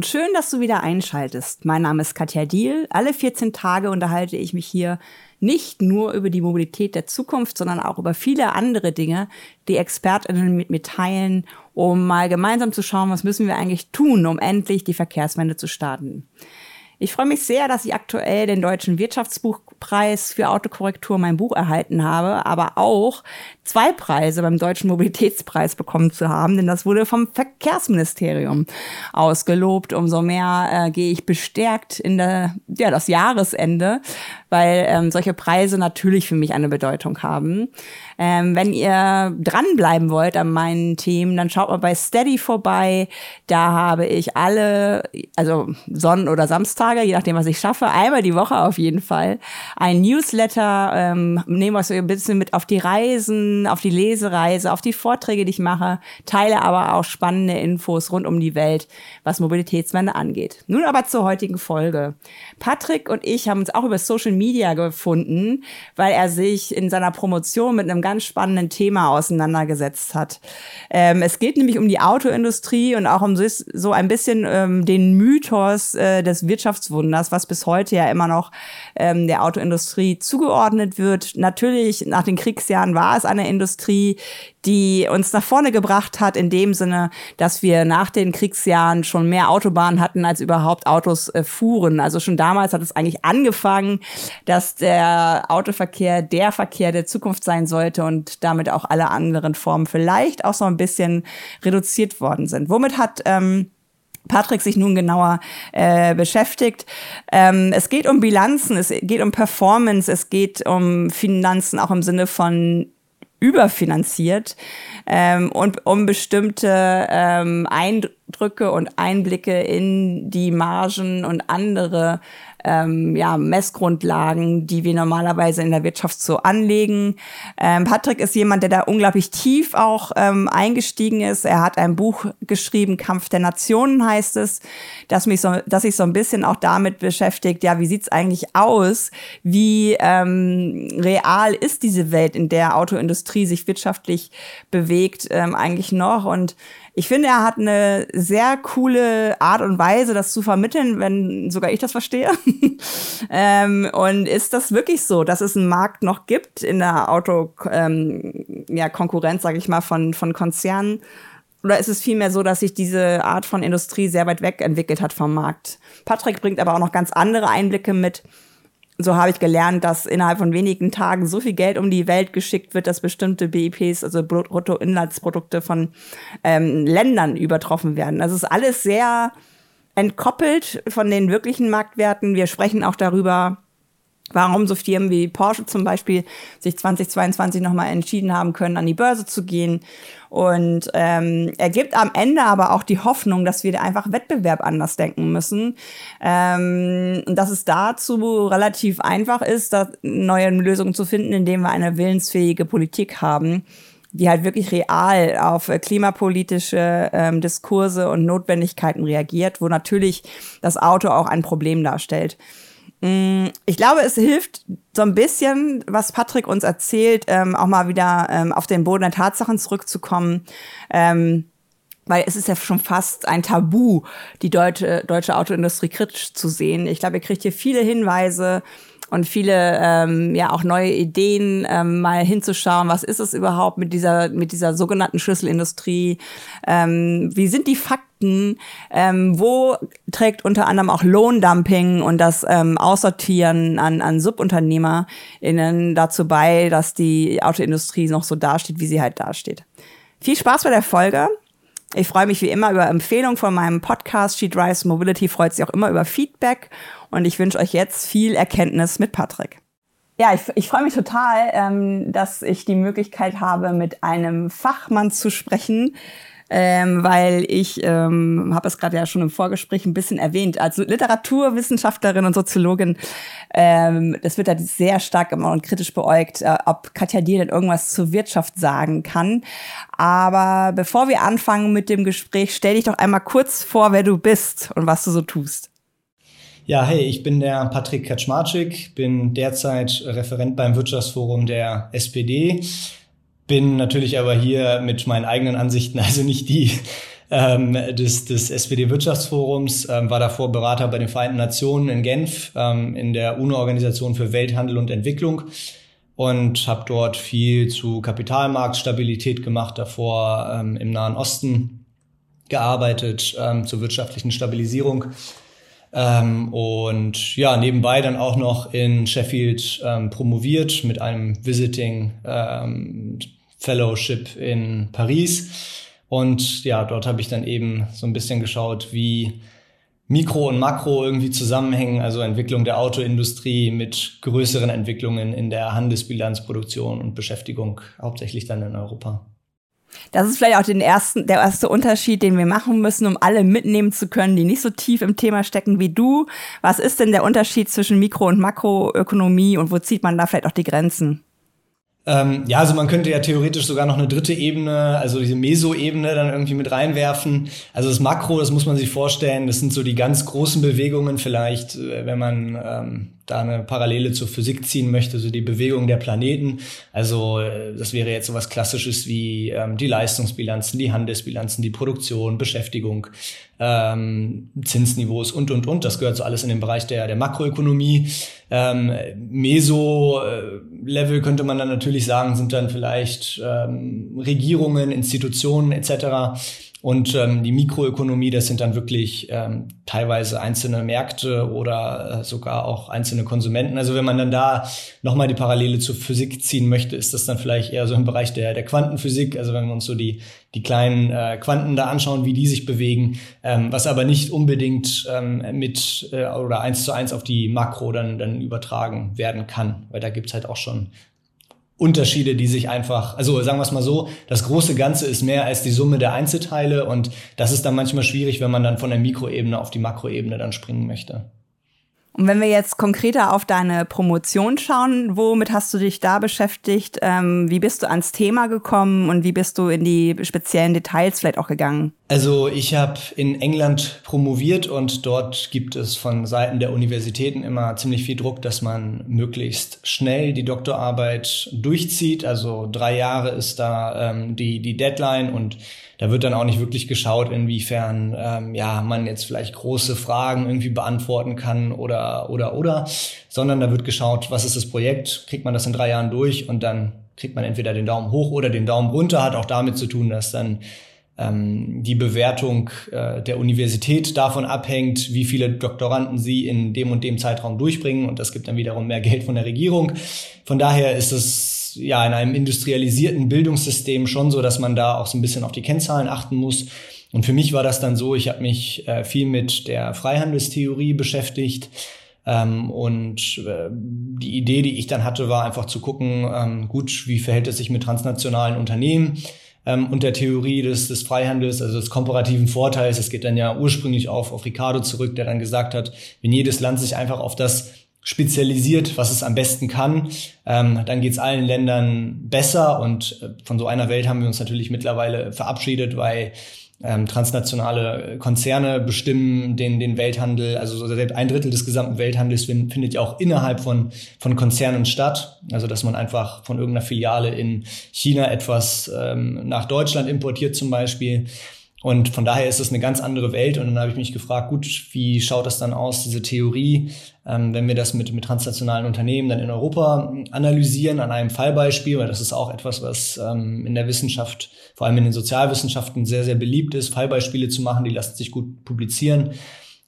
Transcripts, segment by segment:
Und schön, dass du wieder einschaltest. Mein Name ist Katja Diel. Alle 14 Tage unterhalte ich mich hier nicht nur über die Mobilität der Zukunft, sondern auch über viele andere Dinge, die ExpertInnen mit mir teilen, um mal gemeinsam zu schauen, was müssen wir eigentlich tun, um endlich die Verkehrswende zu starten. Ich freue mich sehr, dass ich aktuell den Deutschen Wirtschaftsbuchpreis für Autokorrektur mein Buch erhalten habe, aber auch zwei Preise beim Deutschen Mobilitätspreis bekommen zu haben, denn das wurde vom Verkehrsministerium ausgelobt. Umso mehr äh, gehe ich bestärkt in der, ja, das Jahresende, weil ähm, solche Preise natürlich für mich eine Bedeutung haben. Ähm, wenn ihr dranbleiben wollt an meinen Themen, dann schaut mal bei Steady vorbei. Da habe ich alle, also Sonnen- oder Samstage, je nachdem, was ich schaffe, einmal die Woche auf jeden Fall, ein Newsletter, ähm, nehmen wir euch ein bisschen mit auf die Reisen, auf die Lesereise, auf die Vorträge, die ich mache, teile aber auch spannende Infos rund um die Welt, was Mobilitätswende angeht. Nun aber zur heutigen Folge. Patrick und ich haben uns auch über Social Media gefunden, weil er sich in seiner Promotion mit einem ganz spannenden Thema auseinandergesetzt hat. Ähm, es geht nämlich um die Autoindustrie und auch um so ein bisschen ähm, den Mythos äh, des Wirtschaftswunders, was bis heute ja immer noch ähm, der Autoindustrie zugeordnet wird. Natürlich, nach den Kriegsjahren war es eine Industrie, die uns nach vorne gebracht hat, in dem Sinne, dass wir nach den Kriegsjahren schon mehr Autobahnen hatten, als überhaupt Autos äh, fuhren. Also schon damals hat es eigentlich angefangen, dass der Autoverkehr der Verkehr der Zukunft sein sollte und damit auch alle anderen Formen vielleicht auch so ein bisschen reduziert worden sind. Womit hat ähm, Patrick sich nun genauer äh, beschäftigt. Ähm, es geht um Bilanzen, es geht um Performance, es geht um Finanzen auch im Sinne von überfinanziert ähm, und um bestimmte ähm, Eindrücke und Einblicke in die Margen und andere ähm, ja, Messgrundlagen, die wir normalerweise in der Wirtschaft so anlegen. Ähm, Patrick ist jemand, der da unglaublich tief auch ähm, eingestiegen ist. Er hat ein Buch geschrieben, Kampf der Nationen heißt es, das mich so, dass sich so ein bisschen auch damit beschäftigt, ja, wie sieht's eigentlich aus? Wie ähm, real ist diese Welt, in der Autoindustrie sich wirtschaftlich bewegt, ähm, eigentlich noch? Und ich finde, er hat eine sehr coole Art und Weise, das zu vermitteln, wenn sogar ich das verstehe. ähm, und ist das wirklich so, dass es einen Markt noch gibt in der Autokonkurrenz, ähm, ja, sage ich mal, von, von Konzernen? Oder ist es vielmehr so, dass sich diese Art von Industrie sehr weit weg entwickelt hat vom Markt? Patrick bringt aber auch noch ganz andere Einblicke mit so habe ich gelernt, dass innerhalb von wenigen Tagen so viel Geld um die Welt geschickt wird, dass bestimmte BIPs, also Bruttoinlandsprodukte von ähm, Ländern übertroffen werden. Das ist alles sehr entkoppelt von den wirklichen Marktwerten. Wir sprechen auch darüber, warum so Firmen wie Porsche zum Beispiel sich 2022 nochmal entschieden haben können, an die Börse zu gehen. Und ähm, er gibt am Ende aber auch die Hoffnung, dass wir einfach Wettbewerb anders denken müssen. Ähm, und dass es dazu relativ einfach ist, da neue Lösungen zu finden, indem wir eine willensfähige Politik haben die halt wirklich real auf äh, klimapolitische ähm, Diskurse und Notwendigkeiten reagiert, wo natürlich das Auto auch ein Problem darstellt. Mm, ich glaube, es hilft so ein bisschen, was Patrick uns erzählt, ähm, auch mal wieder ähm, auf den Boden der Tatsachen zurückzukommen. Ähm, weil es ist ja schon fast ein Tabu, die deutsche, deutsche Autoindustrie kritisch zu sehen. Ich glaube, ihr kriegt hier viele Hinweise und viele ähm, ja auch neue Ideen, ähm, mal hinzuschauen, was ist es überhaupt mit dieser mit dieser sogenannten Schlüsselindustrie? Ähm, wie sind die Fakten? Ähm, wo trägt unter anderem auch Lohndumping und das ähm, Aussortieren an, an SubunternehmerInnen dazu bei, dass die Autoindustrie noch so dasteht, wie sie halt dasteht. Viel Spaß bei der Folge. Ich freue mich wie immer über Empfehlungen von meinem Podcast. She Drives Mobility freut sich auch immer über Feedback. Und ich wünsche euch jetzt viel Erkenntnis mit Patrick. Ja, ich, ich freue mich total, ähm, dass ich die Möglichkeit habe, mit einem Fachmann zu sprechen, ähm, weil ich ähm, habe es gerade ja schon im Vorgespräch ein bisschen erwähnt, als Literaturwissenschaftlerin und Soziologin, ähm, das wird da sehr stark immer und kritisch beäugt, äh, ob Katja Dier denn irgendwas zur Wirtschaft sagen kann. Aber bevor wir anfangen mit dem Gespräch, stell dich doch einmal kurz vor, wer du bist und was du so tust. Ja, hey, ich bin der Patrick Kaczmarczyk, bin derzeit Referent beim Wirtschaftsforum der SPD bin natürlich aber hier mit meinen eigenen Ansichten, also nicht die ähm, des, des SPD-Wirtschaftsforums, ähm, war davor Berater bei den Vereinten Nationen in Genf, ähm, in der UNO-Organisation für Welthandel und Entwicklung und habe dort viel zu Kapitalmarktstabilität gemacht, davor ähm, im Nahen Osten gearbeitet, ähm, zur wirtschaftlichen Stabilisierung. Ähm, und ja, nebenbei dann auch noch in Sheffield ähm, promoviert mit einem Visiting ähm, Fellowship in Paris. Und ja, dort habe ich dann eben so ein bisschen geschaut, wie Mikro und Makro irgendwie zusammenhängen, also Entwicklung der Autoindustrie mit größeren Entwicklungen in der Handelsbilanzproduktion und Beschäftigung, hauptsächlich dann in Europa. Das ist vielleicht auch den ersten, der erste Unterschied, den wir machen müssen, um alle mitnehmen zu können, die nicht so tief im Thema stecken wie du. Was ist denn der Unterschied zwischen Mikro- und Makroökonomie und wo zieht man da vielleicht auch die Grenzen? Ähm, ja, also man könnte ja theoretisch sogar noch eine dritte Ebene, also diese Meso-Ebene dann irgendwie mit reinwerfen. Also das Makro, das muss man sich vorstellen, das sind so die ganz großen Bewegungen vielleicht, äh, wenn man ähm, da eine Parallele zur Physik ziehen möchte, so die Bewegung der Planeten. Also äh, das wäre jetzt so was Klassisches wie ähm, die Leistungsbilanzen, die Handelsbilanzen, die Produktion, Beschäftigung, ähm, Zinsniveaus und, und, und. Das gehört so alles in den Bereich der, der Makroökonomie. Ähm, Meso-Level könnte man dann natürlich sagen, sind dann vielleicht ähm, Regierungen, Institutionen etc., und ähm, die Mikroökonomie, das sind dann wirklich ähm, teilweise einzelne Märkte oder äh, sogar auch einzelne Konsumenten. Also wenn man dann da nochmal die Parallele zur Physik ziehen möchte, ist das dann vielleicht eher so im Bereich der, der Quantenphysik. Also wenn wir uns so die, die kleinen äh, Quanten da anschauen, wie die sich bewegen, ähm, was aber nicht unbedingt ähm, mit äh, oder eins zu eins auf die Makro dann, dann übertragen werden kann, weil da gibt's halt auch schon Unterschiede, die sich einfach, also sagen wir es mal so, das große Ganze ist mehr als die Summe der Einzelteile und das ist dann manchmal schwierig, wenn man dann von der Mikroebene auf die Makroebene dann springen möchte. Und wenn wir jetzt konkreter auf deine Promotion schauen, womit hast du dich da beschäftigt? Ähm, wie bist du ans Thema gekommen und wie bist du in die speziellen Details vielleicht auch gegangen? Also ich habe in England promoviert und dort gibt es von Seiten der Universitäten immer ziemlich viel Druck, dass man möglichst schnell die Doktorarbeit durchzieht. Also drei Jahre ist da ähm, die, die Deadline und da wird dann auch nicht wirklich geschaut, inwiefern ähm, ja man jetzt vielleicht große Fragen irgendwie beantworten kann oder oder oder, sondern da wird geschaut, was ist das Projekt, kriegt man das in drei Jahren durch und dann kriegt man entweder den Daumen hoch oder den Daumen runter. Hat auch damit zu tun, dass dann die Bewertung äh, der Universität davon abhängt, wie viele Doktoranden sie in dem und dem Zeitraum durchbringen und das gibt dann wiederum mehr Geld von der Regierung. Von daher ist es ja in einem industrialisierten Bildungssystem schon so, dass man da auch so ein bisschen auf die Kennzahlen achten muss. Und für mich war das dann so, ich habe mich äh, viel mit der Freihandelstheorie beschäftigt. Ähm, und äh, die Idee, die ich dann hatte, war einfach zu gucken, ähm, gut, wie verhält es sich mit transnationalen Unternehmen ähm, und der Theorie des, des Freihandels, also des komparativen Vorteils. Es geht dann ja ursprünglich auf, auf Ricardo zurück, der dann gesagt hat, wenn jedes Land sich einfach auf das spezialisiert, was es am besten kann, ähm, dann geht es allen Ländern besser. Und äh, von so einer Welt haben wir uns natürlich mittlerweile verabschiedet, weil ähm, transnationale Konzerne bestimmen den, den Welthandel. Also ein Drittel des gesamten Welthandels findet ja auch innerhalb von, von Konzernen statt. Also dass man einfach von irgendeiner Filiale in China etwas ähm, nach Deutschland importiert zum Beispiel. Und von daher ist es eine ganz andere Welt. Und dann habe ich mich gefragt, gut, wie schaut das dann aus, diese Theorie, ähm, wenn wir das mit, mit transnationalen Unternehmen dann in Europa analysieren an einem Fallbeispiel, weil das ist auch etwas, was ähm, in der Wissenschaft, vor allem in den Sozialwissenschaften sehr, sehr beliebt ist, Fallbeispiele zu machen, die lassen sich gut publizieren.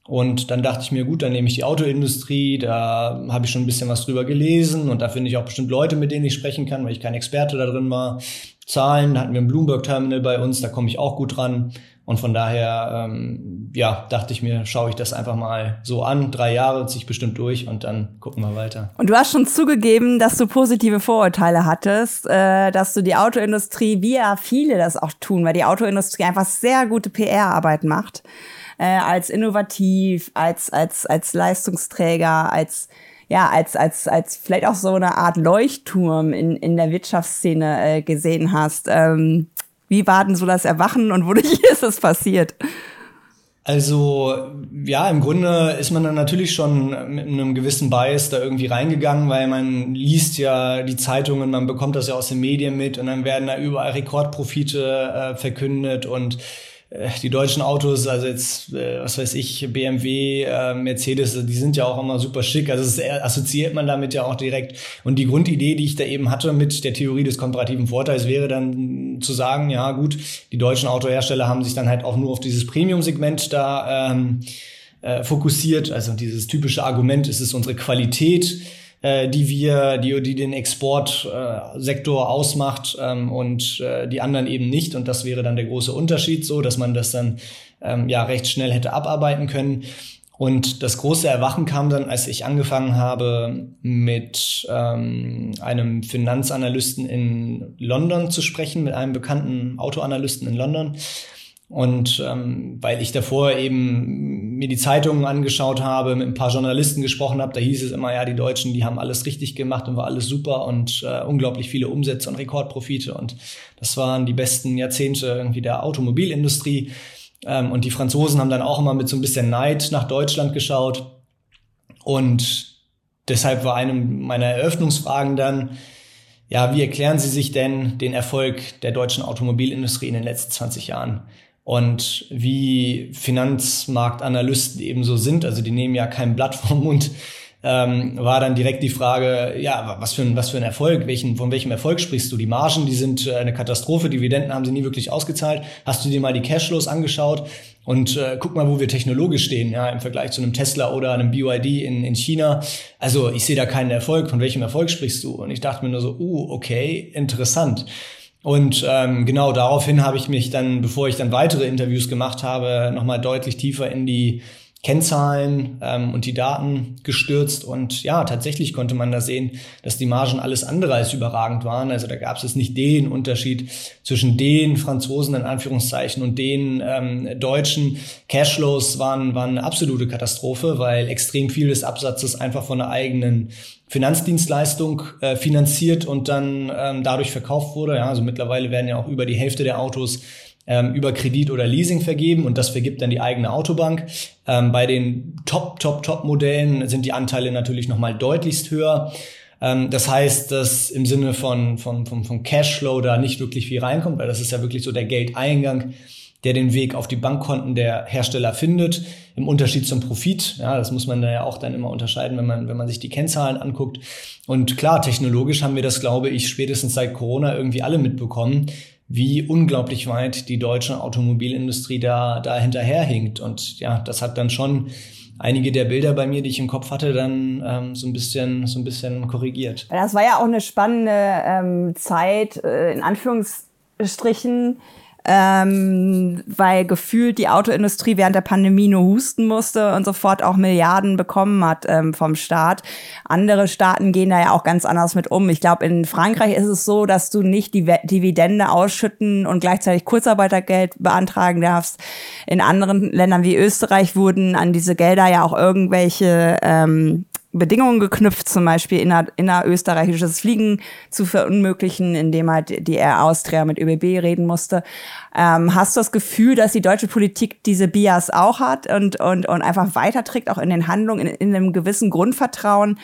Und dann dachte ich mir, gut, dann nehme ich die Autoindustrie, da habe ich schon ein bisschen was drüber gelesen und da finde ich auch bestimmt Leute, mit denen ich sprechen kann, weil ich kein Experte da drin war. Zahlen, da hatten wir ein Bloomberg Terminal bei uns, da komme ich auch gut ran. Und von daher, ähm, ja, dachte ich mir, schaue ich das einfach mal so an. Drei Jahre ziehe ich bestimmt durch und dann gucken wir weiter. Und du hast schon zugegeben, dass du positive Vorurteile hattest, äh, dass du die Autoindustrie, wie ja viele das auch tun, weil die Autoindustrie einfach sehr gute PR-Arbeit macht äh, als innovativ, als, als, als Leistungsträger, als ja, als, als, als vielleicht auch so eine Art Leuchtturm in, in der Wirtschaftsszene äh, gesehen hast. Ähm, wie war denn so das Erwachen und wodurch ist es passiert? Also ja, im Grunde ist man dann natürlich schon mit einem gewissen Bias da irgendwie reingegangen, weil man liest ja die Zeitungen, man bekommt das ja aus den Medien mit und dann werden da überall Rekordprofite äh, verkündet und die deutschen Autos, also jetzt, äh, was weiß ich, BMW, äh, Mercedes, die sind ja auch immer super schick. Also das assoziiert man damit ja auch direkt. Und die Grundidee, die ich da eben hatte mit der Theorie des komparativen Vorteils, wäre dann zu sagen, ja gut, die deutschen Autohersteller haben sich dann halt auch nur auf dieses Premium-Segment da ähm, äh, fokussiert. Also dieses typische Argument, ist es unsere Qualität äh, die wir, die, die den Exportsektor äh, ausmacht ähm, und äh, die anderen eben nicht. Und das wäre dann der große Unterschied, so dass man das dann ähm, ja recht schnell hätte abarbeiten können. Und das große Erwachen kam dann, als ich angefangen habe, mit ähm, einem Finanzanalysten in London zu sprechen, mit einem bekannten Autoanalysten in London. Und ähm, weil ich davor eben mir die Zeitungen angeschaut habe, mit ein paar Journalisten gesprochen habe, da hieß es immer, ja, die Deutschen, die haben alles richtig gemacht und war alles super und äh, unglaublich viele Umsätze und Rekordprofite. Und das waren die besten Jahrzehnte irgendwie der Automobilindustrie. Ähm, und die Franzosen haben dann auch immer mit so ein bisschen Neid nach Deutschland geschaut. Und deshalb war eine meiner Eröffnungsfragen dann, ja, wie erklären Sie sich denn den Erfolg der deutschen Automobilindustrie in den letzten 20 Jahren? Und wie Finanzmarktanalysten eben so sind, also die nehmen ja kein Blatt vom Mund, ähm, war dann direkt die Frage, ja, was für ein, was für ein Erfolg, welchen, von welchem Erfolg sprichst du? Die Margen, die sind äh, eine Katastrophe, Dividenden haben sie nie wirklich ausgezahlt. Hast du dir mal die Cashflows angeschaut? Und äh, guck mal, wo wir technologisch stehen, ja, im Vergleich zu einem Tesla oder einem BYD in, in China. Also ich sehe da keinen Erfolg. Von welchem Erfolg sprichst du? Und ich dachte mir nur so, uh, okay, interessant. Und ähm, genau daraufhin habe ich mich dann, bevor ich dann weitere Interviews gemacht habe, nochmal deutlich tiefer in die Kennzahlen ähm, und die Daten gestürzt. Und ja, tatsächlich konnte man da sehen, dass die Margen alles andere als überragend waren. Also da gab es nicht den Unterschied zwischen den Franzosen in Anführungszeichen und den ähm, Deutschen. Cashflows waren, waren eine absolute Katastrophe, weil extrem viel des Absatzes einfach von der eigenen Finanzdienstleistung äh, finanziert und dann ähm, dadurch verkauft wurde. Ja, also mittlerweile werden ja auch über die Hälfte der Autos ähm, über Kredit oder Leasing vergeben und das vergibt dann die eigene Autobank. Ähm, bei den Top, Top, Top-Modellen sind die Anteile natürlich nochmal deutlichst höher. Ähm, das heißt, dass im Sinne von, von, von, von Cashflow da nicht wirklich viel reinkommt, weil das ist ja wirklich so der Geldeingang der den Weg auf die Bankkonten der Hersteller findet, im Unterschied zum Profit. Ja, das muss man da ja auch dann immer unterscheiden, wenn man, wenn man sich die Kennzahlen anguckt. Und klar, technologisch haben wir das, glaube ich, spätestens seit Corona irgendwie alle mitbekommen, wie unglaublich weit die deutsche Automobilindustrie da, da hinterherhinkt. Und ja, das hat dann schon einige der Bilder bei mir, die ich im Kopf hatte, dann ähm, so ein bisschen so ein bisschen korrigiert. Das war ja auch eine spannende ähm, Zeit äh, in Anführungsstrichen ähm, weil gefühlt die Autoindustrie während der Pandemie nur husten musste und sofort auch Milliarden bekommen hat ähm, vom Staat. Andere Staaten gehen da ja auch ganz anders mit um. Ich glaube, in Frankreich ist es so, dass du nicht die Dividende ausschütten und gleichzeitig Kurzarbeitergeld beantragen darfst. In anderen Ländern wie Österreich wurden an diese Gelder ja auch irgendwelche ähm, Bedingungen geknüpft, zum Beispiel inner, innerösterreichisches Fliegen zu verunmöglichen, indem halt die Air Austria mit ÖBB reden musste. Ähm, hast du das Gefühl, dass die deutsche Politik diese Bias auch hat und, und, und einfach weiterträgt, auch in den Handlungen, in, in einem gewissen Grundvertrauen?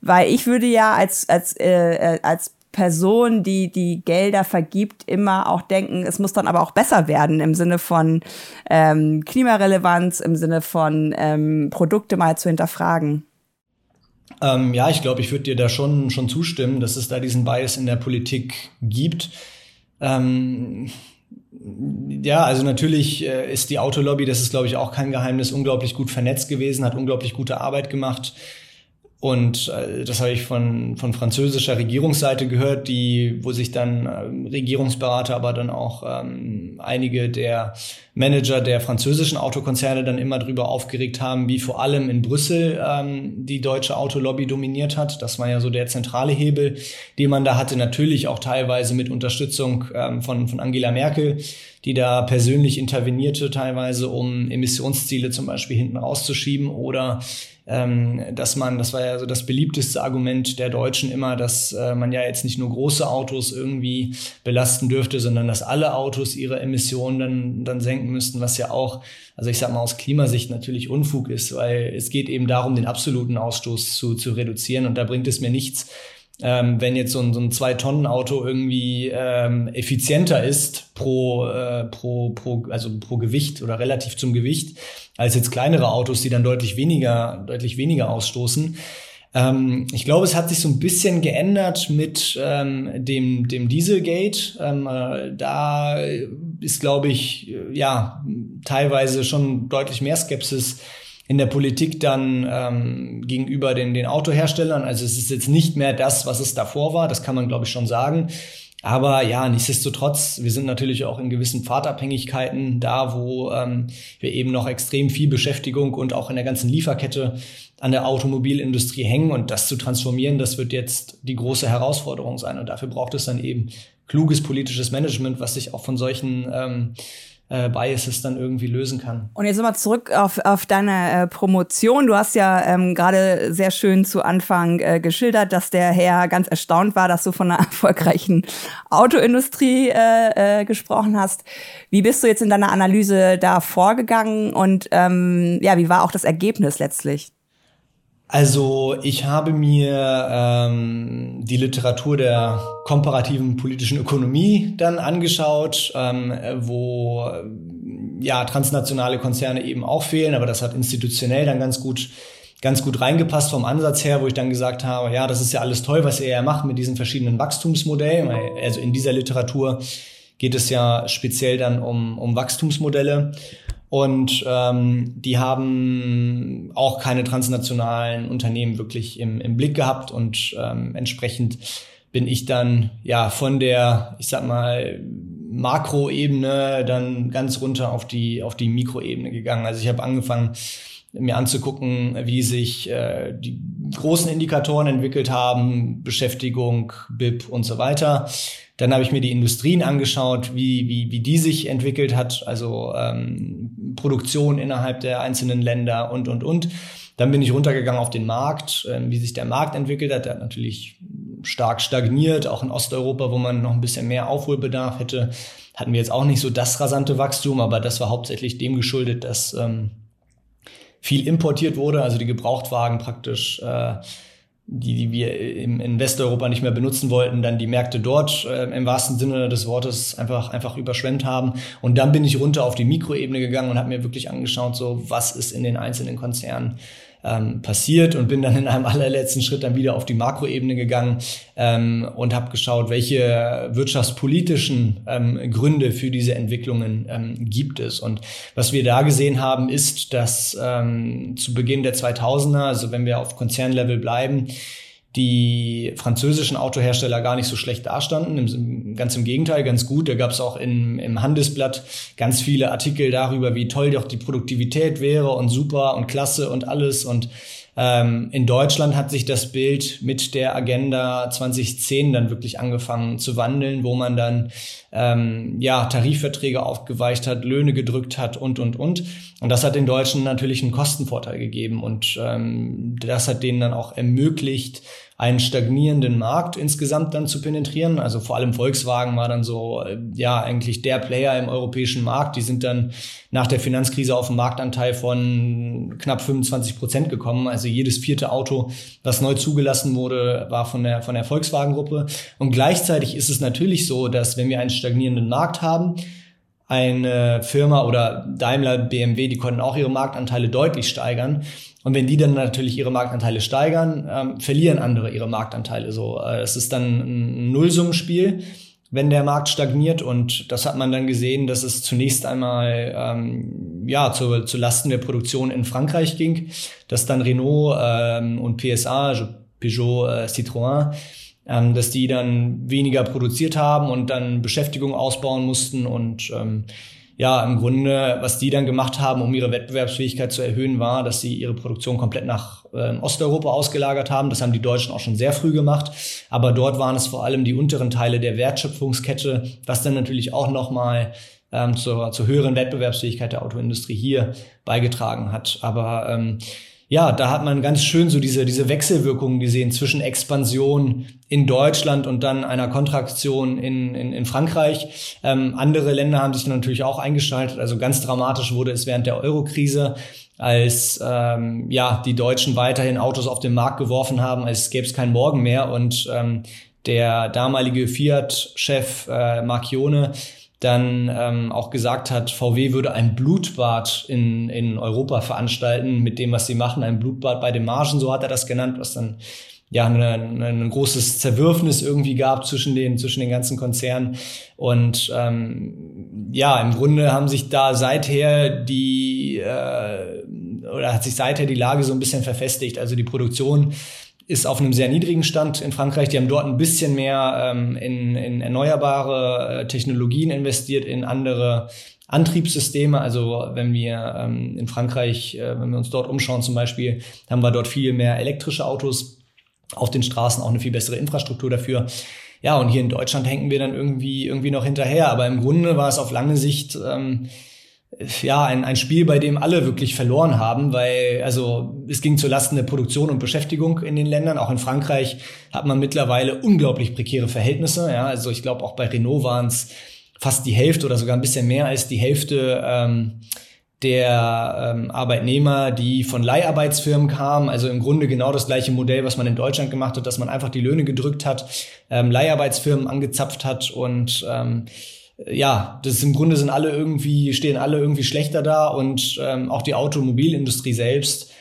Weil ich würde ja als, als, äh, als Person, die die Gelder vergibt, immer auch denken, es muss dann aber auch besser werden im Sinne von ähm, Klimarelevanz, im Sinne von ähm, Produkte mal zu hinterfragen. Ähm, ja, ich glaube, ich würde dir da schon, schon zustimmen, dass es da diesen Bias in der Politik gibt. Ähm, ja, also natürlich äh, ist die Autolobby, das ist glaube ich auch kein Geheimnis, unglaublich gut vernetzt gewesen, hat unglaublich gute Arbeit gemacht. Und äh, das habe ich von, von französischer Regierungsseite gehört, die, wo sich dann äh, Regierungsberater, aber dann auch ähm, einige der Manager der französischen Autokonzerne dann immer drüber aufgeregt haben, wie vor allem in Brüssel ähm, die deutsche Autolobby dominiert hat. Das war ja so der zentrale Hebel, den man da hatte, natürlich auch teilweise mit Unterstützung ähm, von, von Angela Merkel, die da persönlich intervenierte, teilweise um Emissionsziele zum Beispiel hinten rauszuschieben oder dass man, das war ja so das beliebteste Argument der Deutschen immer, dass äh, man ja jetzt nicht nur große Autos irgendwie belasten dürfte, sondern dass alle Autos ihre Emissionen dann, dann senken müssten, was ja auch, also ich sag mal aus Klimasicht natürlich Unfug ist, weil es geht eben darum, den absoluten Ausstoß zu, zu reduzieren. Und da bringt es mir nichts, ähm, wenn jetzt so ein, so ein Zwei-Tonnen-Auto irgendwie ähm, effizienter ist pro, äh, pro, pro, also pro Gewicht oder relativ zum Gewicht, als jetzt kleinere Autos, die dann deutlich weniger, deutlich weniger ausstoßen. Ähm, ich glaube, es hat sich so ein bisschen geändert mit ähm, dem, dem Dieselgate. Ähm, äh, da ist, glaube ich, ja, teilweise schon deutlich mehr Skepsis in der Politik dann ähm, gegenüber den, den Autoherstellern. Also es ist jetzt nicht mehr das, was es davor war, das kann man, glaube ich, schon sagen. Aber ja, nichtsdestotrotz, wir sind natürlich auch in gewissen Pfadabhängigkeiten da, wo ähm, wir eben noch extrem viel Beschäftigung und auch in der ganzen Lieferkette an der Automobilindustrie hängen. Und das zu transformieren, das wird jetzt die große Herausforderung sein. Und dafür braucht es dann eben kluges politisches Management, was sich auch von solchen ähm, äh, Biases dann irgendwie lösen kann. Und jetzt nochmal zurück auf, auf deine äh, Promotion. Du hast ja ähm, gerade sehr schön zu Anfang äh, geschildert, dass der Herr ganz erstaunt war, dass du von einer erfolgreichen Autoindustrie äh, äh, gesprochen hast. Wie bist du jetzt in deiner Analyse da vorgegangen und ähm, ja, wie war auch das Ergebnis letztlich? Also ich habe mir ähm, die Literatur der komparativen politischen Ökonomie dann angeschaut, ähm, wo ja transnationale Konzerne eben auch fehlen, aber das hat institutionell dann ganz gut ganz gut reingepasst vom Ansatz her, wo ich dann gesagt habe, ja, das ist ja alles toll, was ihr ja macht mit diesen verschiedenen Wachstumsmodellen. Also in dieser Literatur geht es ja speziell dann um, um Wachstumsmodelle. Und ähm, die haben auch keine transnationalen Unternehmen wirklich im, im Blick gehabt und ähm, entsprechend bin ich dann ja von der, ich sag mal, Makroebene dann ganz runter auf die auf die Mikroebene gegangen. Also ich habe angefangen mir anzugucken, wie sich äh, die großen Indikatoren entwickelt haben, Beschäftigung, BIP und so weiter. Dann habe ich mir die Industrien angeschaut, wie, wie, wie die sich entwickelt hat, also ähm, Produktion innerhalb der einzelnen Länder und, und, und. Dann bin ich runtergegangen auf den Markt, äh, wie sich der Markt entwickelt hat. Der hat natürlich stark stagniert, auch in Osteuropa, wo man noch ein bisschen mehr Aufholbedarf hätte, hatten wir jetzt auch nicht so das rasante Wachstum, aber das war hauptsächlich dem geschuldet, dass ähm, viel importiert wurde, also die Gebrauchtwagen praktisch äh, die, die wir im, in Westeuropa nicht mehr benutzen wollten, dann die Märkte dort äh, im wahrsten Sinne des Wortes einfach, einfach überschwemmt haben. Und dann bin ich runter auf die Mikroebene gegangen und habe mir wirklich angeschaut, so was ist in den einzelnen Konzernen ähm, passiert und bin dann in einem allerletzten Schritt dann wieder auf die Makroebene gegangen ähm, und habe geschaut, welche wirtschaftspolitischen ähm, Gründe für diese Entwicklungen ähm, gibt es. Und was wir da gesehen haben, ist, dass ähm, zu Beginn der 2000er, also wenn wir auf Konzernlevel bleiben, die französischen Autohersteller gar nicht so schlecht dastanden. Ganz im Gegenteil, ganz gut. Da gab es auch in, im Handelsblatt ganz viele Artikel darüber, wie toll doch die Produktivität wäre und super und klasse und alles. Und ähm, in Deutschland hat sich das Bild mit der Agenda 2010 dann wirklich angefangen zu wandeln, wo man dann ähm, ja Tarifverträge aufgeweicht hat, Löhne gedrückt hat und und und. Und das hat den Deutschen natürlich einen Kostenvorteil gegeben und ähm, das hat denen dann auch ermöglicht, einen stagnierenden Markt insgesamt dann zu penetrieren. Also vor allem Volkswagen war dann so, äh, ja, eigentlich der Player im europäischen Markt. Die sind dann nach der Finanzkrise auf einen Marktanteil von knapp 25 Prozent gekommen. Also jedes vierte Auto, das neu zugelassen wurde, war von der, von der Volkswagen-Gruppe. Und gleichzeitig ist es natürlich so, dass wenn wir einen stagnierenden Markt haben, eine Firma oder Daimler, BMW, die konnten auch ihre Marktanteile deutlich steigern. Und wenn die dann natürlich ihre Marktanteile steigern, ähm, verlieren andere ihre Marktanteile. So, äh, es ist dann ein Nullsummenspiel, wenn der Markt stagniert. Und das hat man dann gesehen, dass es zunächst einmal ähm, ja zu, zu Lasten der Produktion in Frankreich ging, dass dann Renault ähm, und PSA, also Peugeot, äh, Citroën, ähm, dass die dann weniger produziert haben und dann Beschäftigung ausbauen mussten und ähm, ja, im Grunde, was die dann gemacht haben, um ihre Wettbewerbsfähigkeit zu erhöhen, war, dass sie ihre Produktion komplett nach äh, Osteuropa ausgelagert haben. Das haben die Deutschen auch schon sehr früh gemacht. Aber dort waren es vor allem die unteren Teile der Wertschöpfungskette, was dann natürlich auch nochmal ähm, zur, zur höheren Wettbewerbsfähigkeit der Autoindustrie hier beigetragen hat. Aber ähm, ja, da hat man ganz schön so diese, diese Wechselwirkungen gesehen zwischen Expansion in Deutschland und dann einer Kontraktion in, in, in Frankreich. Ähm, andere Länder haben sich dann natürlich auch eingeschaltet. Also ganz dramatisch wurde es während der Euro-Krise, als ähm, ja die Deutschen weiterhin Autos auf den Markt geworfen haben, als gäbe es keinen Morgen mehr. Und ähm, der damalige Fiat-Chef äh, Marchione dann ähm, auch gesagt hat, VW würde ein Blutbad in, in Europa veranstalten mit dem, was sie machen, ein Blutbad bei den Margen, so hat er das genannt, was dann ja ein, ein großes Zerwürfnis irgendwie gab zwischen den zwischen den ganzen Konzernen. Und ähm, ja im Grunde haben sich da seither die äh, oder hat sich seither die Lage so ein bisschen verfestigt. Also die Produktion ist auf einem sehr niedrigen Stand in Frankreich. Die haben dort ein bisschen mehr ähm, in, in erneuerbare äh, Technologien investiert, in andere Antriebssysteme. Also wenn wir ähm, in Frankreich, äh, wenn wir uns dort umschauen zum Beispiel, haben wir dort viel mehr elektrische Autos auf den Straßen, auch eine viel bessere Infrastruktur dafür. Ja, und hier in Deutschland hängen wir dann irgendwie irgendwie noch hinterher. Aber im Grunde war es auf lange Sicht ähm, ja, ein, ein Spiel, bei dem alle wirklich verloren haben, weil also es ging zu Lasten der Produktion und Beschäftigung in den Ländern. Auch in Frankreich hat man mittlerweile unglaublich prekäre Verhältnisse. Ja, also ich glaube auch bei Renault waren es fast die Hälfte oder sogar ein bisschen mehr als die Hälfte ähm, der ähm, Arbeitnehmer, die von Leiharbeitsfirmen kamen. Also im Grunde genau das gleiche Modell, was man in Deutschland gemacht hat, dass man einfach die Löhne gedrückt hat, ähm, Leiharbeitsfirmen angezapft hat und ähm, ja, das im Grunde sind alle irgendwie, stehen alle irgendwie schlechter da und ähm, auch die Automobilindustrie selbst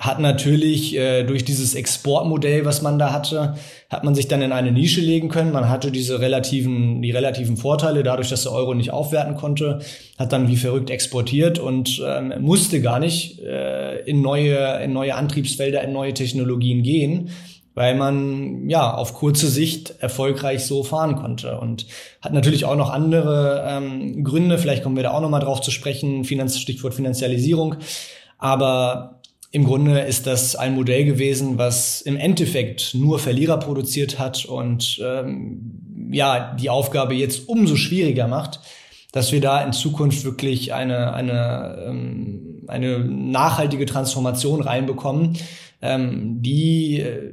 hat natürlich äh, durch dieses Exportmodell, was man da hatte, hat man sich dann in eine Nische legen können. Man hatte diese relativen, die relativen Vorteile, dadurch, dass der Euro nicht aufwerten konnte, hat dann wie verrückt exportiert und ähm, musste gar nicht äh, in neue, in neue Antriebsfelder, in neue Technologien gehen, weil man ja auf kurze Sicht erfolgreich so fahren konnte und hat natürlich auch noch andere ähm, Gründe. Vielleicht kommen wir da auch noch mal drauf zu sprechen. Finanz Stichwort Finanzialisierung. Aber im Grunde ist das ein Modell gewesen, was im Endeffekt nur Verlierer produziert hat und ähm, ja die Aufgabe jetzt umso schwieriger macht, dass wir da in Zukunft wirklich eine eine ähm, eine nachhaltige Transformation reinbekommen, ähm, die äh,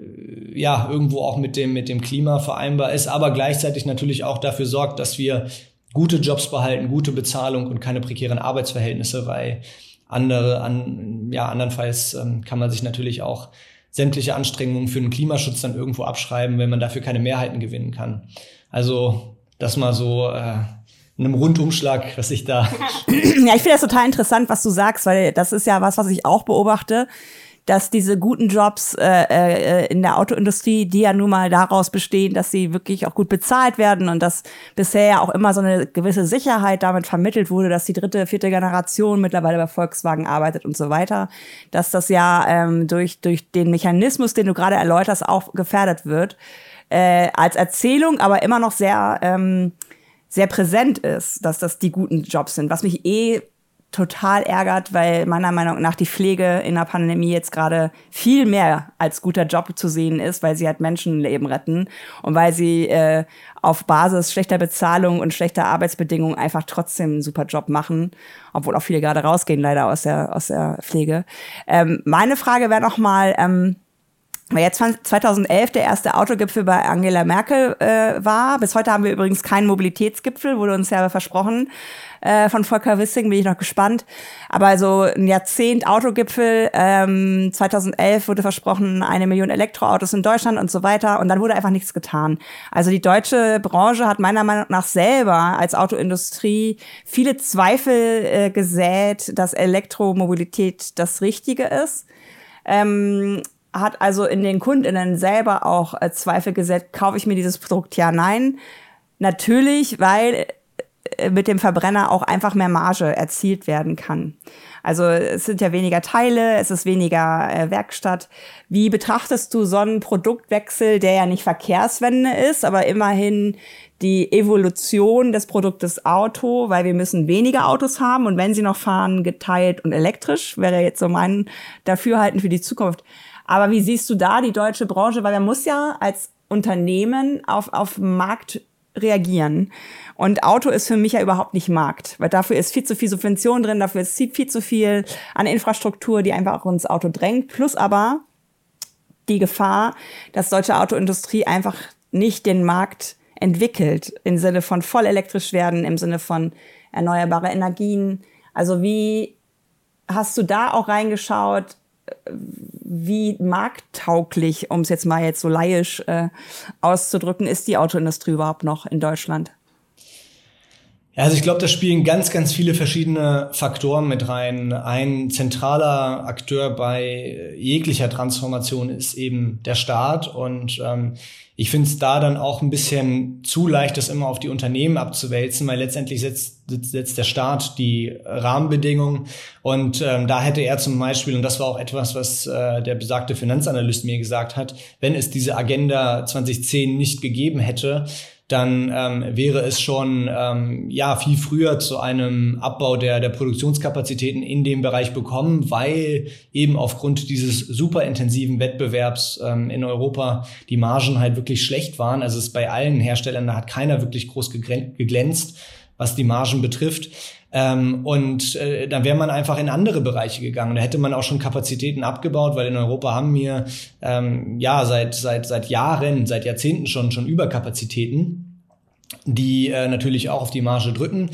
ja irgendwo auch mit dem, mit dem Klima vereinbar ist, aber gleichzeitig natürlich auch dafür sorgt, dass wir gute Jobs behalten, gute Bezahlung und keine prekären Arbeitsverhältnisse, weil andere, an, ja, andernfalls ähm, kann man sich natürlich auch sämtliche Anstrengungen für den Klimaschutz dann irgendwo abschreiben, wenn man dafür keine Mehrheiten gewinnen kann. Also das mal so äh, einem Rundumschlag, was ich da. Ja, ich finde das total interessant, was du sagst, weil das ist ja was, was ich auch beobachte dass diese guten Jobs äh, äh, in der Autoindustrie, die ja nun mal daraus bestehen, dass sie wirklich auch gut bezahlt werden und dass bisher ja auch immer so eine gewisse Sicherheit damit vermittelt wurde, dass die dritte, vierte Generation mittlerweile bei Volkswagen arbeitet und so weiter, dass das ja ähm, durch, durch den Mechanismus, den du gerade erläuterst, auch gefährdet wird. Äh, als Erzählung, aber immer noch sehr, ähm, sehr präsent ist, dass das die guten Jobs sind, was mich eh total ärgert, weil meiner Meinung nach die Pflege in der Pandemie jetzt gerade viel mehr als guter Job zu sehen ist, weil sie halt Menschenleben retten und weil sie äh, auf Basis schlechter Bezahlung und schlechter Arbeitsbedingungen einfach trotzdem einen super Job machen, obwohl auch viele gerade rausgehen leider aus der aus der Pflege. Ähm, meine Frage wäre noch mal ähm, weil jetzt 2011 der erste Autogipfel bei Angela Merkel äh, war. Bis heute haben wir übrigens keinen Mobilitätsgipfel, wurde uns ja versprochen äh, von Volker Wissing, bin ich noch gespannt. Aber so ein Jahrzehnt Autogipfel, ähm, 2011 wurde versprochen, eine Million Elektroautos in Deutschland und so weiter. Und dann wurde einfach nichts getan. Also die deutsche Branche hat meiner Meinung nach selber als Autoindustrie viele Zweifel äh, gesät, dass Elektromobilität das Richtige ist. Ähm, hat also in den KundInnen selber auch äh, Zweifel gesetzt, kaufe ich mir dieses Produkt ja, nein. Natürlich, weil äh, mit dem Verbrenner auch einfach mehr Marge erzielt werden kann. Also es sind ja weniger Teile, es ist weniger äh, Werkstatt. Wie betrachtest du so einen Produktwechsel, der ja nicht Verkehrswende ist, aber immerhin die Evolution des Produktes Auto, weil wir müssen weniger Autos haben und wenn sie noch fahren, geteilt und elektrisch, wäre jetzt so mein Dafürhalten für die Zukunft. Aber wie siehst du da die deutsche Branche? Weil man muss ja als Unternehmen auf, auf Markt reagieren. Und Auto ist für mich ja überhaupt nicht Markt, weil dafür ist viel zu viel Subvention drin, dafür ist viel zu viel an Infrastruktur, die einfach auch ins Auto drängt. Plus aber die Gefahr, dass deutsche Autoindustrie einfach nicht den Markt entwickelt im Sinne von voll elektrisch werden, im Sinne von erneuerbare Energien. Also wie hast du da auch reingeschaut? Wie markttauglich, um es jetzt mal jetzt so layisch äh, auszudrücken, ist die Autoindustrie überhaupt noch in Deutschland? Also ich glaube, da spielen ganz, ganz viele verschiedene Faktoren mit rein. Ein zentraler Akteur bei jeglicher Transformation ist eben der Staat. Und ähm, ich finde es da dann auch ein bisschen zu leicht, das immer auf die Unternehmen abzuwälzen, weil letztendlich setzt, setzt der Staat die Rahmenbedingungen. Und ähm, da hätte er zum Beispiel, und das war auch etwas, was äh, der besagte Finanzanalyst mir gesagt hat, wenn es diese Agenda 2010 nicht gegeben hätte, dann ähm, wäre es schon ähm, ja viel früher zu einem Abbau der der Produktionskapazitäten in dem Bereich bekommen, weil eben aufgrund dieses super intensiven Wettbewerbs ähm, in Europa die Margen halt wirklich schlecht waren. Also es bei allen Herstellern da hat keiner wirklich groß geglänzt, was die Margen betrifft. Ähm, und äh, dann wäre man einfach in andere Bereiche gegangen. Da hätte man auch schon Kapazitäten abgebaut, weil in Europa haben wir ähm, ja seit seit seit Jahren, seit Jahrzehnten schon schon Überkapazitäten, die äh, natürlich auch auf die Marge drücken.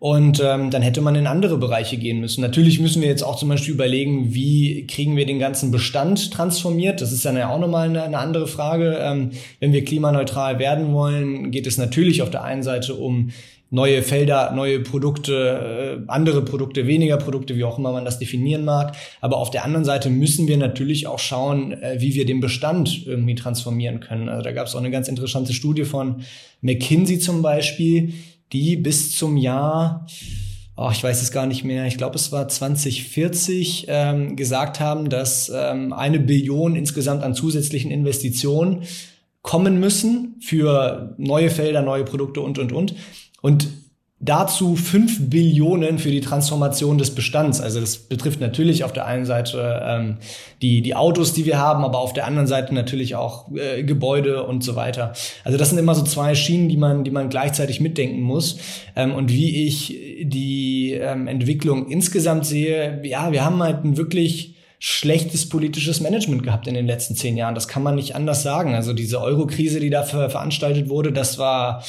Und ähm, dann hätte man in andere Bereiche gehen müssen. Natürlich müssen wir jetzt auch zum Beispiel überlegen, wie kriegen wir den ganzen Bestand transformiert. Das ist dann ja auch nochmal eine, eine andere Frage. Ähm, wenn wir klimaneutral werden wollen, geht es natürlich auf der einen Seite um neue Felder, neue Produkte, äh, andere Produkte, weniger Produkte, wie auch immer man das definieren mag. Aber auf der anderen Seite müssen wir natürlich auch schauen, äh, wie wir den Bestand irgendwie transformieren können. Also da gab es auch eine ganz interessante Studie von McKinsey zum Beispiel, die bis zum Jahr oh, ich weiß es gar nicht mehr, ich glaube es war 2040, ähm, gesagt haben, dass ähm, eine Billion insgesamt an zusätzlichen Investitionen kommen müssen für neue Felder, neue Produkte und, und, und. Und dazu fünf Billionen für die Transformation des Bestands. Also das betrifft natürlich auf der einen Seite ähm, die, die Autos, die wir haben, aber auf der anderen Seite natürlich auch äh, Gebäude und so weiter. Also das sind immer so zwei Schienen, die man, die man gleichzeitig mitdenken muss. Ähm, und wie ich die ähm, Entwicklung insgesamt sehe, ja, wir haben halt ein wirklich schlechtes politisches Management gehabt in den letzten zehn Jahren. Das kann man nicht anders sagen. Also diese Euro-Krise, die da veranstaltet wurde, das war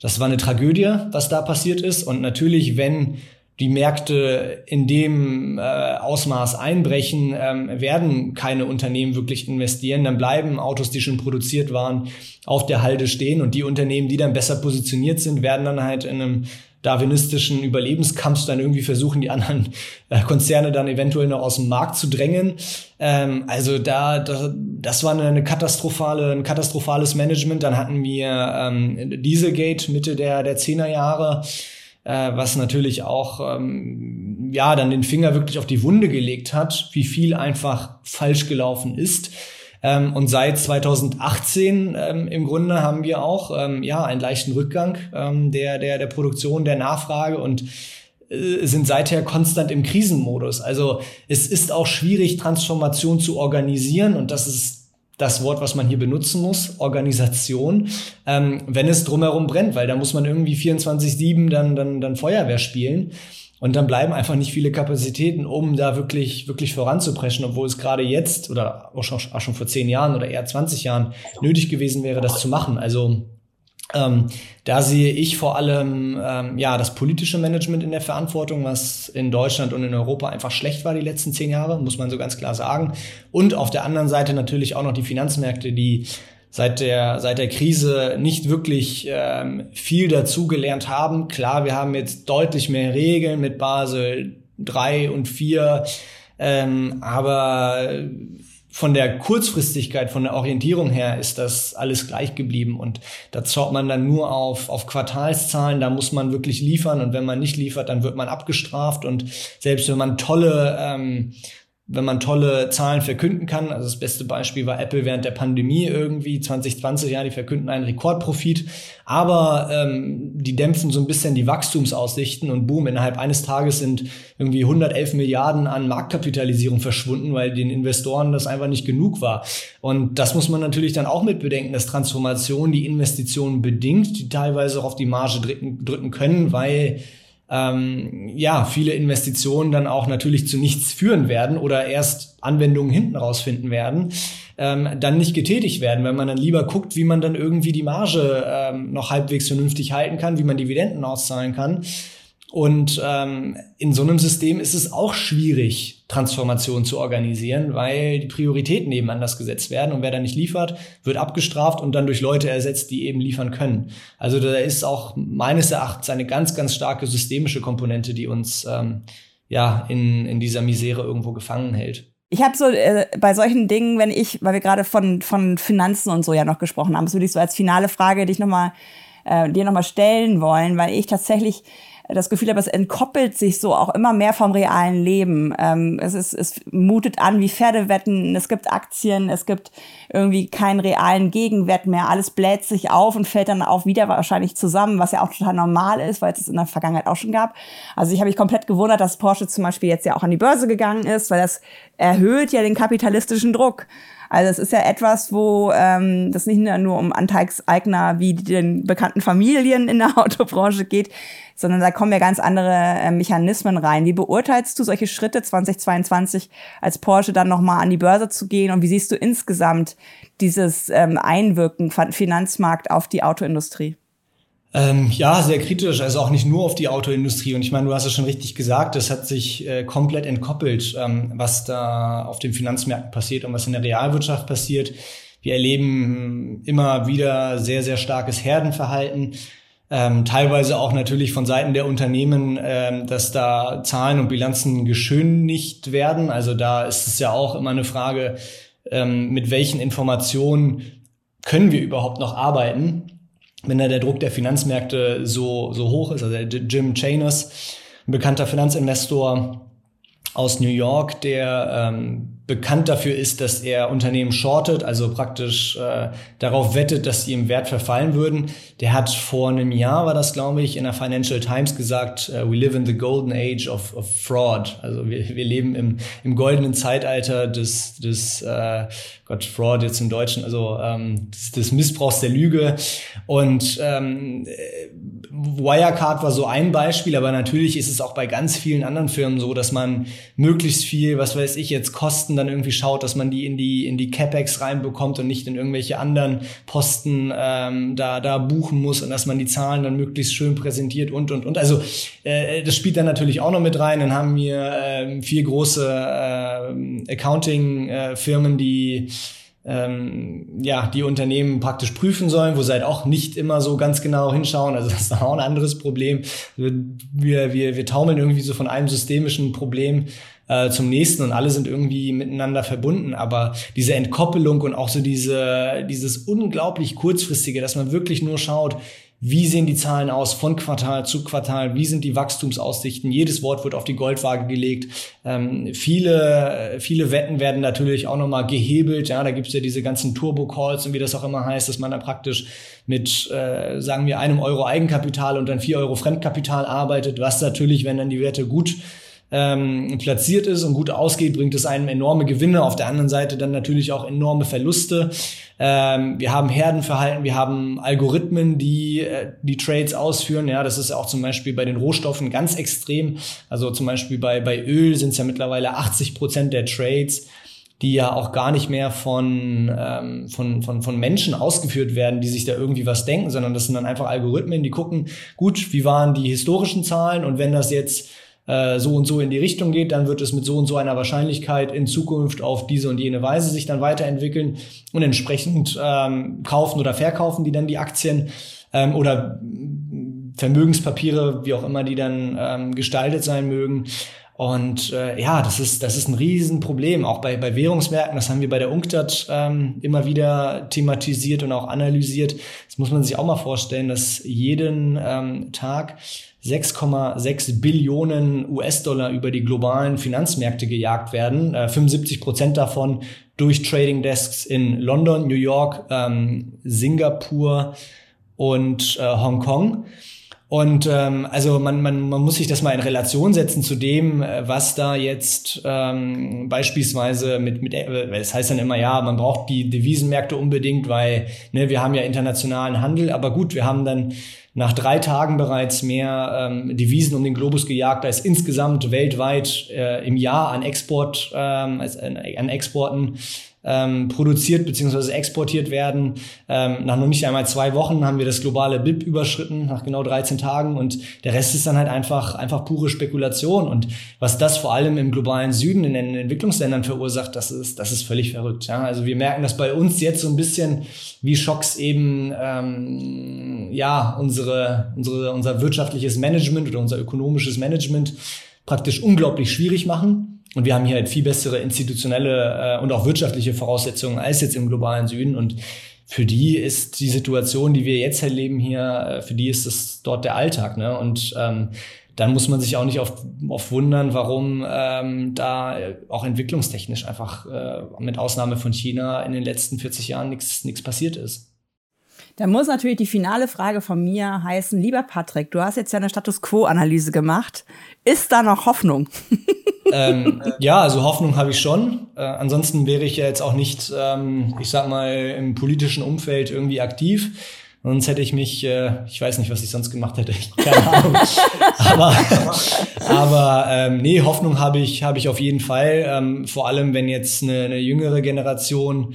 das war eine Tragödie, was da passiert ist. Und natürlich, wenn die Märkte in dem äh, Ausmaß einbrechen, ähm, werden keine Unternehmen wirklich investieren. Dann bleiben Autos, die schon produziert waren, auf der Halde stehen. Und die Unternehmen, die dann besser positioniert sind, werden dann halt in einem darwinistischen Überlebenskampf dann irgendwie versuchen, die anderen äh, Konzerne dann eventuell noch aus dem Markt zu drängen. Ähm, also da, da, das war eine katastrophale, ein katastrophales Management. Dann hatten wir ähm, Dieselgate Mitte der, der 10er Jahre, äh, was natürlich auch ähm, ja dann den Finger wirklich auf die Wunde gelegt hat, wie viel einfach falsch gelaufen ist. Ähm, und seit 2018 ähm, im Grunde haben wir auch ähm, ja einen leichten Rückgang ähm, der, der, der Produktion, der Nachfrage und äh, sind seither konstant im Krisenmodus. Also es ist auch schwierig, Transformation zu organisieren und das ist das Wort, was man hier benutzen muss, Organisation, ähm, wenn es drumherum brennt, weil da muss man irgendwie 24-7 dann, dann, dann Feuerwehr spielen. Und dann bleiben einfach nicht viele Kapazitäten, um da wirklich, wirklich voranzupreschen, obwohl es gerade jetzt oder auch schon, auch schon vor zehn Jahren oder eher 20 Jahren nötig gewesen wäre, das zu machen. Also ähm, da sehe ich vor allem ähm, ja das politische Management in der Verantwortung, was in Deutschland und in Europa einfach schlecht war die letzten zehn Jahre, muss man so ganz klar sagen. Und auf der anderen Seite natürlich auch noch die Finanzmärkte, die seit der, seit der Krise nicht wirklich ähm, viel dazugelernt haben. Klar, wir haben jetzt deutlich mehr Regeln mit Basel 3 und 4, ähm, aber von der Kurzfristigkeit, von der Orientierung her ist das alles gleich geblieben und da schaut man dann nur auf, auf Quartalszahlen, da muss man wirklich liefern und wenn man nicht liefert, dann wird man abgestraft und selbst wenn man tolle ähm, wenn man tolle Zahlen verkünden kann. Also das beste Beispiel war Apple während der Pandemie irgendwie 2020, ja, die verkünden einen Rekordprofit, aber ähm, die dämpfen so ein bisschen die Wachstumsaussichten und boom, innerhalb eines Tages sind irgendwie 111 Milliarden an Marktkapitalisierung verschwunden, weil den Investoren das einfach nicht genug war. Und das muss man natürlich dann auch mit bedenken, dass Transformation die Investitionen bedingt, die teilweise auch auf die Marge drücken, drücken können, weil ähm, ja, viele Investitionen dann auch natürlich zu nichts führen werden oder erst Anwendungen hinten rausfinden werden, ähm, dann nicht getätigt werden, wenn man dann lieber guckt, wie man dann irgendwie die Marge ähm, noch halbwegs vernünftig halten kann, wie man Dividenden auszahlen kann. Und ähm, in so einem System ist es auch schwierig, Transformation zu organisieren, weil die Prioritäten eben anders gesetzt werden und wer da nicht liefert, wird abgestraft und dann durch Leute ersetzt, die eben liefern können. Also da ist auch meines Erachtens eine ganz, ganz starke systemische Komponente, die uns ähm, ja in, in dieser Misere irgendwo gefangen hält. Ich habe so äh, bei solchen Dingen, wenn ich, weil wir gerade von von Finanzen und so ja noch gesprochen haben, das würde ich so als finale Frage dich noch mal äh, dir noch mal stellen wollen, weil ich tatsächlich das Gefühl habe, es entkoppelt sich so auch immer mehr vom realen Leben. Ähm, es, ist, es mutet an wie Pferdewetten, es gibt Aktien, es gibt irgendwie keinen realen Gegenwert mehr. Alles bläht sich auf und fällt dann auch wieder wahrscheinlich zusammen, was ja auch total normal ist, weil es es in der Vergangenheit auch schon gab. Also ich habe mich komplett gewundert, dass Porsche zum Beispiel jetzt ja auch an die Börse gegangen ist, weil das erhöht ja den kapitalistischen Druck. Also es ist ja etwas, wo ähm, das nicht nur um Anteilseigner wie den bekannten Familien in der Autobranche geht, sondern da kommen ja ganz andere äh, Mechanismen rein. Wie beurteilst du solche Schritte 2022 als Porsche dann nochmal an die Börse zu gehen und wie siehst du insgesamt dieses ähm, Einwirken von Finanzmarkt auf die Autoindustrie? Ähm, ja, sehr kritisch, also auch nicht nur auf die Autoindustrie. Und ich meine, du hast es schon richtig gesagt, das hat sich äh, komplett entkoppelt, ähm, was da auf den Finanzmärkten passiert und was in der Realwirtschaft passiert. Wir erleben immer wieder sehr, sehr starkes Herdenverhalten. Ähm, teilweise auch natürlich von Seiten der Unternehmen, ähm, dass da Zahlen und Bilanzen geschönigt werden. Also da ist es ja auch immer eine Frage, ähm, mit welchen Informationen können wir überhaupt noch arbeiten, wenn da der Druck der Finanzmärkte so, so hoch ist. Also Jim Chainers, ein bekannter Finanzinvestor aus New York, der ähm, bekannt dafür ist, dass er Unternehmen shortet, also praktisch äh, darauf wettet, dass sie im Wert verfallen würden. Der hat vor einem Jahr, war das glaube ich, in der Financial Times gesagt, uh, we live in the golden age of, of fraud. Also wir, wir leben im, im goldenen Zeitalter des, des äh, Gott, Fraud jetzt im Deutschen, also ähm, des, des Missbrauchs der Lüge. Und ähm, Wirecard war so ein Beispiel, aber natürlich ist es auch bei ganz vielen anderen Firmen so, dass man möglichst viel, was weiß ich, jetzt Kosten dann irgendwie schaut, dass man die in die in die CapEx reinbekommt und nicht in irgendwelche anderen Posten ähm, da da buchen muss und dass man die Zahlen dann möglichst schön präsentiert und und und. Also äh, das spielt dann natürlich auch noch mit rein. Dann haben wir äh, vier große äh, Accounting-Firmen, die ähm, ja, die Unternehmen praktisch prüfen sollen, wo sie halt auch nicht immer so ganz genau hinschauen. Also das ist auch ein anderes Problem. Wir, wir, wir taumeln irgendwie so von einem systemischen Problem äh, zum nächsten und alle sind irgendwie miteinander verbunden. Aber diese Entkoppelung und auch so diese, dieses unglaublich kurzfristige, dass man wirklich nur schaut, wie sehen die Zahlen aus von Quartal zu Quartal? Wie sind die Wachstumsaussichten? Jedes Wort wird auf die Goldwaage gelegt. Ähm, viele, viele Wetten werden natürlich auch nochmal gehebelt. Ja, da gibt's ja diese ganzen Turbo-Calls und wie das auch immer heißt, dass man da praktisch mit, äh, sagen wir, einem Euro Eigenkapital und dann vier Euro Fremdkapital arbeitet, was natürlich, wenn dann die Werte gut ähm, platziert ist und gut ausgeht, bringt es einem enorme Gewinne. Auf der anderen Seite dann natürlich auch enorme Verluste. Ähm, wir haben Herdenverhalten, wir haben Algorithmen, die äh, die Trades ausführen. Ja, das ist auch zum Beispiel bei den Rohstoffen ganz extrem. Also zum Beispiel bei, bei Öl sind es ja mittlerweile 80 Prozent der Trades die ja auch gar nicht mehr von, ähm, von, von, von Menschen ausgeführt werden, die sich da irgendwie was denken, sondern das sind dann einfach Algorithmen, die gucken, gut, wie waren die historischen Zahlen und wenn das jetzt äh, so und so in die Richtung geht, dann wird es mit so und so einer Wahrscheinlichkeit in Zukunft auf diese und jene Weise sich dann weiterentwickeln und entsprechend ähm, kaufen oder verkaufen die dann die Aktien ähm, oder Vermögenspapiere, wie auch immer die dann ähm, gestaltet sein mögen. Und äh, ja, das ist, das ist ein Riesenproblem, auch bei, bei Währungsmärkten. Das haben wir bei der UNCTAD ähm, immer wieder thematisiert und auch analysiert. Das muss man sich auch mal vorstellen, dass jeden ähm, Tag 6,6 Billionen US-Dollar über die globalen Finanzmärkte gejagt werden. Äh, 75 Prozent davon durch Trading Desks in London, New York, ähm, Singapur und äh, Hongkong. Und ähm, also man, man, man muss sich das mal in Relation setzen zu dem, äh, was da jetzt ähm, beispielsweise mit, mit äh, es heißt dann immer, ja, man braucht die Devisenmärkte unbedingt, weil ne, wir haben ja internationalen Handel, aber gut, wir haben dann nach drei Tagen bereits mehr ähm, Devisen um den Globus gejagt, als insgesamt weltweit äh, im Jahr an Export, ähm, als, an, an Exporten ähm, produziert bzw. exportiert werden. Ähm, nach noch nicht einmal zwei Wochen haben wir das globale BIP überschritten, nach genau 13 Tagen und der Rest ist dann halt einfach, einfach pure Spekulation und was das vor allem im globalen Süden, in den Entwicklungsländern verursacht, das ist, das ist völlig verrückt. Ja? Also wir merken das bei uns jetzt so ein bisschen, wie Schocks eben ähm, ja unsere, unsere, unser wirtschaftliches Management oder unser ökonomisches Management praktisch unglaublich schwierig machen. Und wir haben hier halt viel bessere institutionelle äh, und auch wirtschaftliche Voraussetzungen als jetzt im globalen Süden. Und für die ist die Situation, die wir jetzt erleben hier, äh, für die ist es dort der Alltag. Ne? Und ähm, dann muss man sich auch nicht oft, oft wundern, warum ähm, da auch entwicklungstechnisch einfach äh, mit Ausnahme von China in den letzten 40 Jahren nichts passiert ist. Da muss natürlich die finale Frage von mir heißen, lieber Patrick, du hast jetzt ja eine Status Quo-Analyse gemacht. Ist da noch Hoffnung? ähm, ja, also Hoffnung habe ich schon. Äh, ansonsten wäre ich ja jetzt auch nicht, ähm, ich sag mal, im politischen Umfeld irgendwie aktiv. Sonst hätte ich mich, äh, ich weiß nicht, was ich sonst gemacht hätte, keine Ahnung. aber aber ähm, nee, Hoffnung habe ich, habe ich auf jeden Fall. Ähm, vor allem, wenn jetzt eine, eine jüngere Generation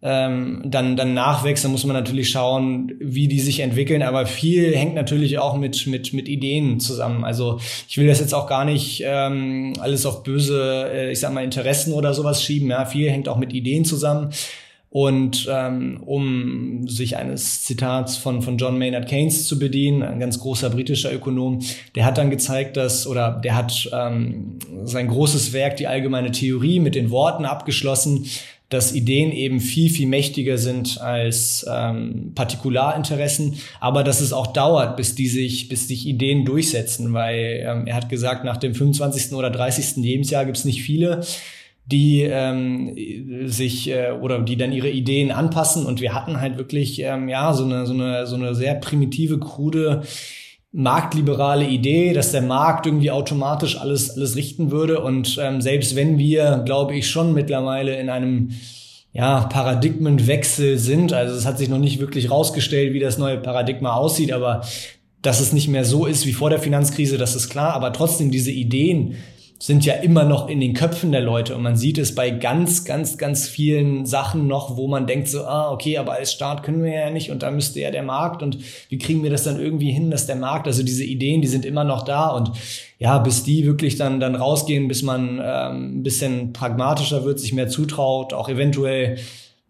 ähm, dann, dann nachwächst, dann muss man natürlich schauen, wie die sich entwickeln. Aber viel hängt natürlich auch mit, mit, mit Ideen zusammen. Also ich will das jetzt auch gar nicht ähm, alles auf böse, äh, ich sag mal, Interessen oder sowas schieben. Ja, viel hängt auch mit Ideen zusammen. Und ähm, um sich eines Zitats von, von John Maynard Keynes zu bedienen, ein ganz großer britischer Ökonom, der hat dann gezeigt, dass, oder der hat ähm, sein großes Werk, die allgemeine Theorie, mit den Worten abgeschlossen, dass Ideen eben viel, viel mächtiger sind als ähm, Partikularinteressen, aber dass es auch dauert, bis die sich, bis sich Ideen durchsetzen, weil ähm, er hat gesagt, nach dem 25. oder 30. Lebensjahr gibt es nicht viele, die ähm, sich äh, oder die dann ihre Ideen anpassen und wir hatten halt wirklich ähm, ja so eine so eine so eine sehr primitive krude marktliberale Idee, dass der Markt irgendwie automatisch alles, alles richten würde. Und ähm, selbst wenn wir, glaube ich, schon mittlerweile in einem ja, Paradigmenwechsel sind, also es hat sich noch nicht wirklich rausgestellt, wie das neue Paradigma aussieht, aber dass es nicht mehr so ist wie vor der Finanzkrise, das ist klar. Aber trotzdem diese Ideen, sind ja immer noch in den Köpfen der Leute und man sieht es bei ganz, ganz, ganz vielen Sachen noch, wo man denkt so, ah, okay, aber als Staat können wir ja nicht und da müsste ja der Markt und wie kriegen wir das dann irgendwie hin, dass der Markt, also diese Ideen, die sind immer noch da und ja, bis die wirklich dann, dann rausgehen, bis man ähm, ein bisschen pragmatischer wird, sich mehr zutraut, auch eventuell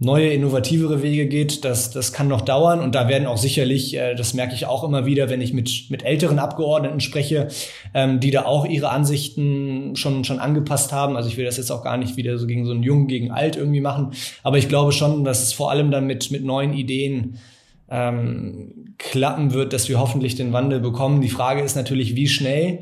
neue, innovativere Wege geht, das, das kann noch dauern. Und da werden auch sicherlich, äh, das merke ich auch immer wieder, wenn ich mit, mit älteren Abgeordneten spreche, ähm, die da auch ihre Ansichten schon, schon angepasst haben. Also ich will das jetzt auch gar nicht wieder so gegen so einen Jungen gegen Alt irgendwie machen. Aber ich glaube schon, dass es vor allem dann mit, mit neuen Ideen ähm, klappen wird, dass wir hoffentlich den Wandel bekommen. Die Frage ist natürlich, wie schnell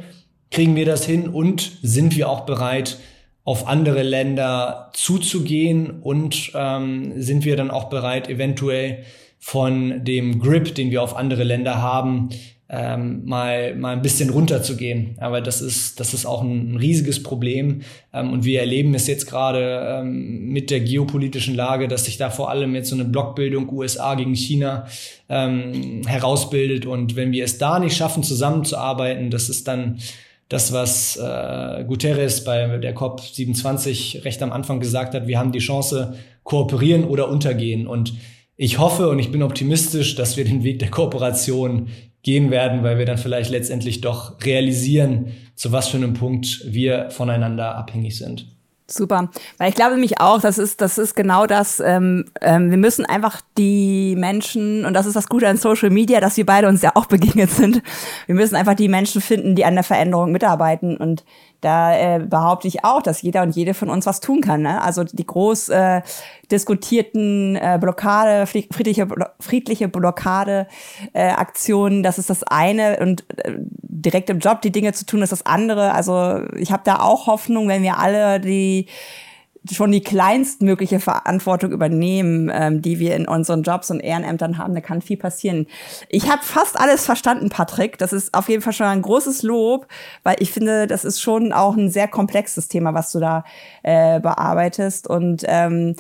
kriegen wir das hin und sind wir auch bereit, auf andere Länder zuzugehen und ähm, sind wir dann auch bereit, eventuell von dem Grip, den wir auf andere Länder haben, ähm, mal, mal ein bisschen runterzugehen. Aber das ist, das ist auch ein, ein riesiges Problem. Ähm, und wir erleben es jetzt gerade ähm, mit der geopolitischen Lage, dass sich da vor allem jetzt so eine Blockbildung USA gegen China ähm, herausbildet. Und wenn wir es da nicht schaffen, zusammenzuarbeiten, das ist dann das, was äh, Guterres bei der COP27 recht am Anfang gesagt hat, wir haben die Chance, kooperieren oder untergehen. Und ich hoffe und ich bin optimistisch, dass wir den Weg der Kooperation gehen werden, weil wir dann vielleicht letztendlich doch realisieren, zu was für einem Punkt wir voneinander abhängig sind. Super, weil ich glaube nämlich auch, das ist das ist genau das. Ähm, ähm, wir müssen einfach die Menschen und das ist das Gute an Social Media, dass wir beide uns ja auch begegnet sind. Wir müssen einfach die Menschen finden, die an der Veränderung mitarbeiten und da äh, behaupte ich auch, dass jeder und jede von uns was tun kann. Ne? Also die groß äh, diskutierten äh, Blockade, friedliche, friedliche Blockade äh, das ist das eine und äh, direkt im Job die Dinge zu tun, ist das andere. Also ich habe da auch Hoffnung, wenn wir alle die schon die kleinstmögliche Verantwortung übernehmen, ähm, die wir in unseren Jobs und Ehrenämtern haben, da kann viel passieren. Ich habe fast alles verstanden, Patrick. Das ist auf jeden Fall schon ein großes Lob, weil ich finde, das ist schon auch ein sehr komplexes Thema, was du da äh, bearbeitest. Und ähm,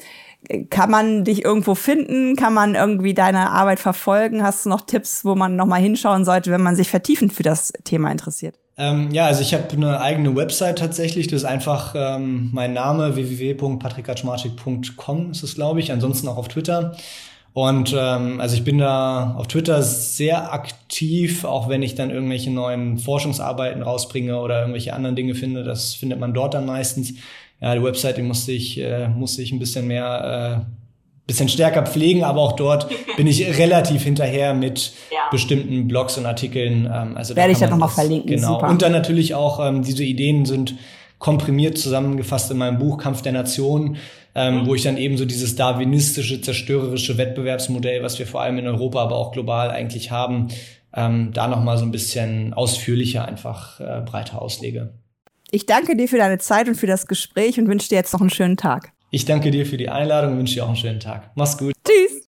kann man dich irgendwo finden? Kann man irgendwie deine Arbeit verfolgen? Hast du noch Tipps, wo man noch mal hinschauen sollte, wenn man sich vertiefend für das Thema interessiert? Ähm, ja, also ich habe eine eigene Website tatsächlich. Das ist einfach ähm, mein Name www.patrickkaczmarczyk.com ist es, glaube ich. Ansonsten auch auf Twitter. Und ähm, also ich bin da auf Twitter sehr aktiv, auch wenn ich dann irgendwelche neuen Forschungsarbeiten rausbringe oder irgendwelche anderen Dinge finde. Das findet man dort dann meistens. Ja, die Website die musste ich äh, musste ich ein bisschen mehr äh, bisschen stärker pflegen, aber auch dort bin ich relativ hinterher mit ja. bestimmten Blogs und Artikeln. Ähm, also Werde ich dann nochmal verlinken. Genau. Super. Und dann natürlich auch, ähm, diese Ideen sind komprimiert zusammengefasst in meinem Buch Kampf der Nation, ähm, mhm. wo ich dann eben so dieses darwinistische, zerstörerische Wettbewerbsmodell, was wir vor allem in Europa, aber auch global eigentlich haben, ähm, da nochmal so ein bisschen ausführlicher einfach äh, breiter auslege. Ich danke dir für deine Zeit und für das Gespräch und wünsche dir jetzt noch einen schönen Tag. Ich danke dir für die Einladung und wünsche dir auch einen schönen Tag. Mach's gut.